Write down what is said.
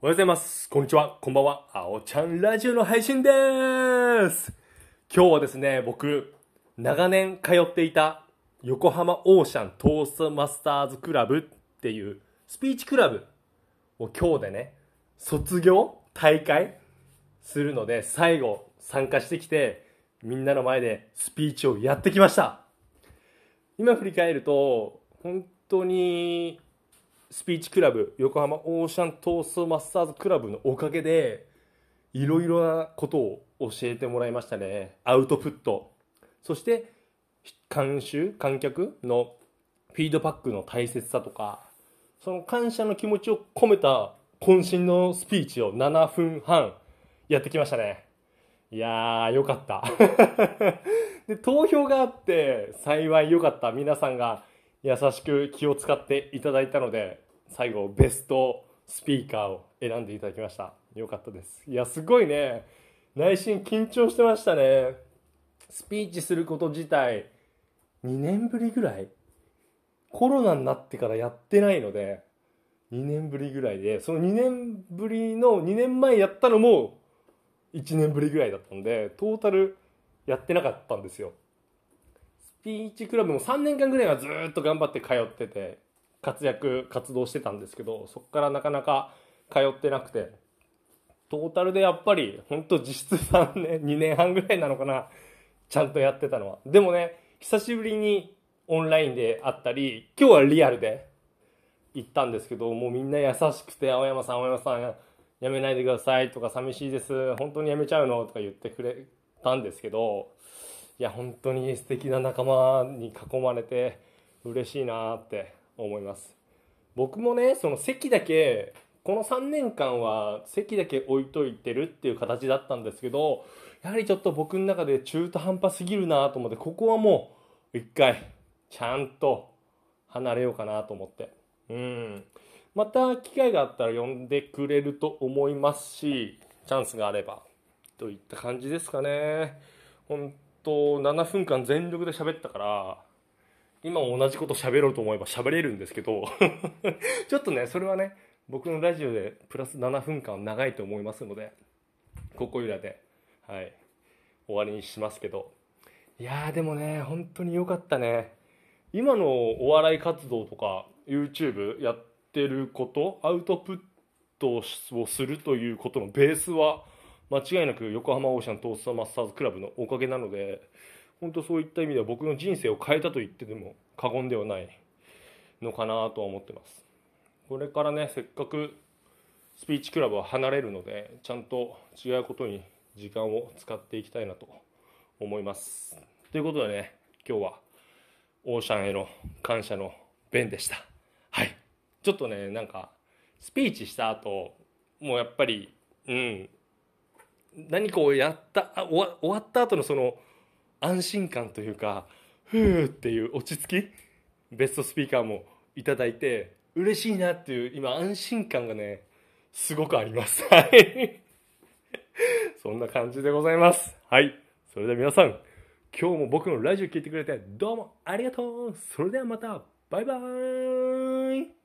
おはようございます。こんにちは。こんばんは。あおちゃんラジオの配信でーす。今日はですね、僕、長年通っていた横浜オーシャントーストマスターズクラブっていうスピーチクラブを今日でね、卒業大会するので、最後参加してきて、みんなの前でスピーチをやってきました。今振り返ると、本当にスピーチクラブ横浜オーシャントースマスターズクラブのおかげでいろいろなことを教えてもらいましたね。アウトプット。そして監修観客のフィードバックの大切さとかその感謝の気持ちを込めた渾身のスピーチを7分半やってきましたね。いやーよかった。で投票があって幸いよかった皆さんが優しく気を使っていただいたので最後ベストスピーカーを選んでいただきました。よかったです。いやすごいね。内心緊張してましたね。スピーチすること自体2年ぶりぐらい？コロナになってからやってないので2年ぶりぐらいでその2年ぶりの2年前やったのも1年ぶりぐらいだったんでトータルやってなかったんですよ。ピーチクラブも3年間ぐらいはずっと頑張って通ってて活躍活動してたんですけどそこからなかなか通ってなくて。トータルでやっぱり本当実質3年2年半ぐらいなのかなちゃんとやってたのは。でもね久しぶりにオンラインで会ったり今日はリアルで行ったんですけどもうみんな優しくて青山さん青山さんやめないでくださいとか寂しいです。本当にやめちゃうのとか言ってくれたんですけどいや本当に素敵な仲間に囲まれて嬉しいなって思います。僕もねその席だけこの3年間は席だけ置いといてるっていう形だったんですけどやはりちょっと僕の中で中途半端すぎるなと思ってここはもう一回ちゃんと離れようかなと思って。うん。また機会があったら呼んでくれると思いますしチャンスがあればといった感じですかね。本当7分間全力で喋ったから今も同じこと喋ろうと思えば喋れるんですけど ちょっとねそれはね僕のラジオでプラス7分間長いと思いますのでここいらではい終わりにしますけど。いやーでもね本当に良かったね。今のお笑い活動とか YouTube やってることアウトプットをするということのベースは間違いなく横浜オーシャントーストマスターズクラブのおかげなので本当そういった意味では僕の人生を変えたと言ってでも過言ではないのかなとは思ってます。これからねせっかくスピーチクラブは離れるのでちゃんと違うことに時間を使っていきたいなと思います。ということでね今日はオーシャンへの感謝の弁でした。はい。ちょっとねなんかスピーチした後もうやっぱりうん何かをやったあ終わ終わった後のその安心感というかふーっていう落ち着きベストスピーカーもいただいて嬉しいなっていう今安心感がねすごくあります。はい。そんな感じでございます。はい。それでは皆さん今日も僕のラジオ聞いてくれてどうもありがとう。それではまた。バイバーイ。